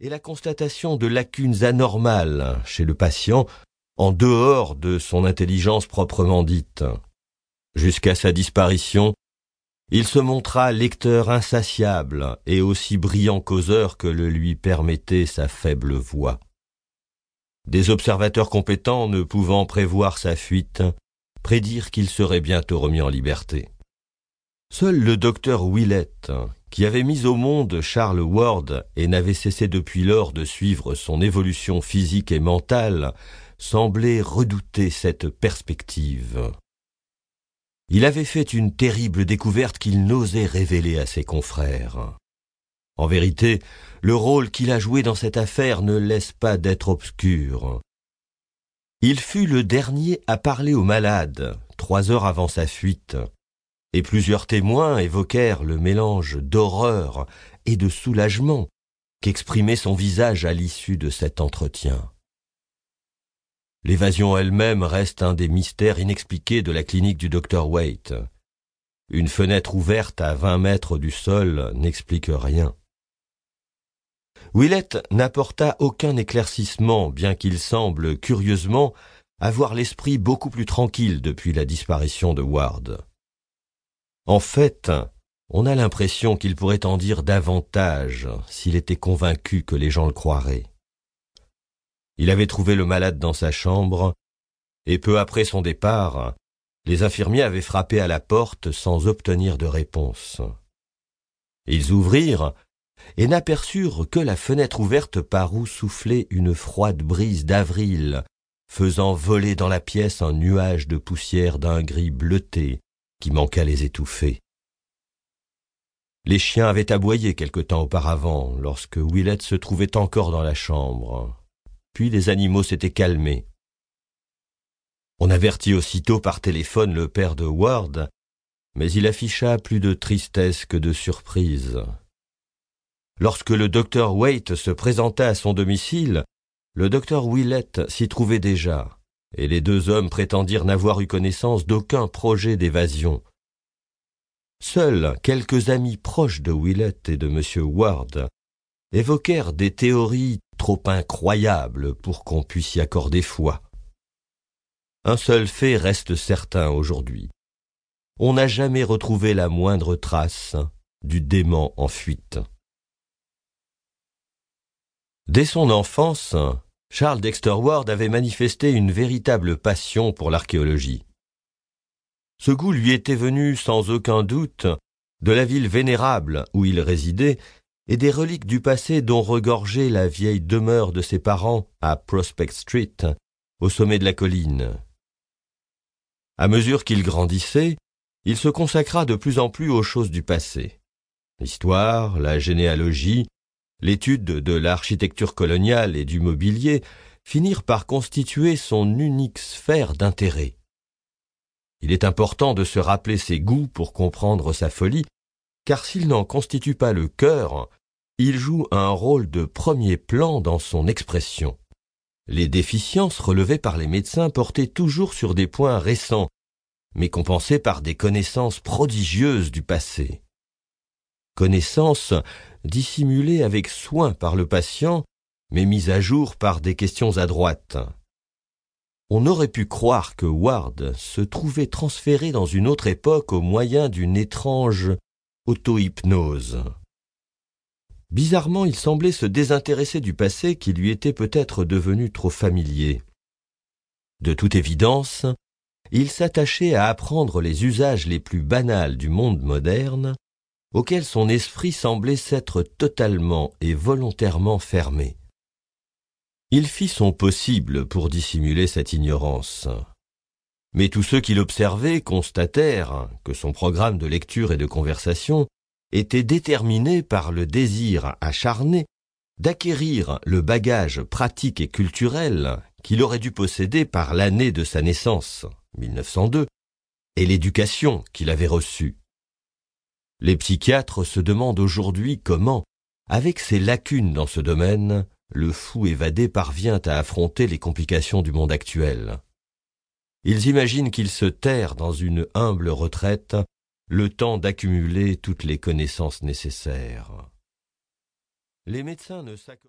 et la constatation de lacunes anormales chez le patient en dehors de son intelligence proprement dite. Jusqu'à sa disparition, il se montra lecteur insatiable et aussi brillant causeur que le lui permettait sa faible voix. Des observateurs compétents ne pouvant prévoir sa fuite, prédirent qu'il serait bientôt remis en liberté. Seul le docteur Willett, qui avait mis au monde Charles Ward et n'avait cessé depuis lors de suivre son évolution physique et mentale, semblait redouter cette perspective. Il avait fait une terrible découverte qu'il n'osait révéler à ses confrères. En vérité, le rôle qu'il a joué dans cette affaire ne laisse pas d'être obscur. Il fut le dernier à parler aux malades, trois heures avant sa fuite, et plusieurs témoins évoquèrent le mélange d'horreur et de soulagement qu'exprimait son visage à l'issue de cet entretien. L'évasion elle-même reste un des mystères inexpliqués de la clinique du docteur Waite. Une fenêtre ouverte à vingt mètres du sol n'explique rien. Willett n'apporta aucun éclaircissement, bien qu'il semble, curieusement, avoir l'esprit beaucoup plus tranquille depuis la disparition de Ward. En fait, on a l'impression qu'il pourrait en dire davantage s'il était convaincu que les gens le croiraient. Il avait trouvé le malade dans sa chambre, et peu après son départ, les infirmiers avaient frappé à la porte sans obtenir de réponse. Ils ouvrirent et n'aperçurent que la fenêtre ouverte par où soufflait une froide brise d'avril, faisant voler dans la pièce un nuage de poussière d'un gris bleuté qui manqua les étouffer. Les chiens avaient aboyé quelque temps auparavant, lorsque Willett se trouvait encore dans la chambre. Puis les animaux s'étaient calmés. On avertit aussitôt par téléphone le père de Ward, mais il afficha plus de tristesse que de surprise. Lorsque le docteur Waite se présenta à son domicile, le docteur Willett s'y trouvait déjà, et les deux hommes prétendirent n'avoir eu connaissance d'aucun projet d'évasion. Seuls quelques amis proches de Willett et de M. Ward évoquèrent des théories trop incroyables pour qu'on puisse y accorder foi. Un seul fait reste certain aujourd'hui. On n'a jamais retrouvé la moindre trace du démon en fuite. Dès son enfance, Charles Dexter Ward avait manifesté une véritable passion pour l'archéologie. Ce goût lui était venu sans aucun doute de la ville vénérable où il résidait et des reliques du passé dont regorgeait la vieille demeure de ses parents à Prospect Street, au sommet de la colline. À mesure qu'il grandissait, il se consacra de plus en plus aux choses du passé. L'histoire, la généalogie, l'étude de l'architecture coloniale et du mobilier finirent par constituer son unique sphère d'intérêt. Il est important de se rappeler ses goûts pour comprendre sa folie, car s'il n'en constitue pas le cœur, il joue un rôle de premier plan dans son expression. Les déficiences relevées par les médecins portaient toujours sur des points récents, mais compensées par des connaissances prodigieuses du passé. Connaissances dissimulées avec soin par le patient, mais mises à jour par des questions adroites. On aurait pu croire que Ward se trouvait transféré dans une autre époque au moyen d'une étrange auto-hypnose. Bizarrement, il semblait se désintéresser du passé qui lui était peut-être devenu trop familier. De toute évidence, il s'attachait à apprendre les usages les plus banals du monde moderne, auxquels son esprit semblait s'être totalement et volontairement fermé. Il fit son possible pour dissimuler cette ignorance. Mais tous ceux qui l'observaient constatèrent que son programme de lecture et de conversation était déterminé par le désir acharné d'acquérir le bagage pratique et culturel qu'il aurait dû posséder par l'année de sa naissance, 1902, et l'éducation qu'il avait reçue. Les psychiatres se demandent aujourd'hui comment, avec ses lacunes dans ce domaine, le fou évadé parvient à affronter les complications du monde actuel. Ils imaginent qu'il se terre dans une humble retraite le temps d'accumuler toutes les connaissances nécessaires. Les médecins ne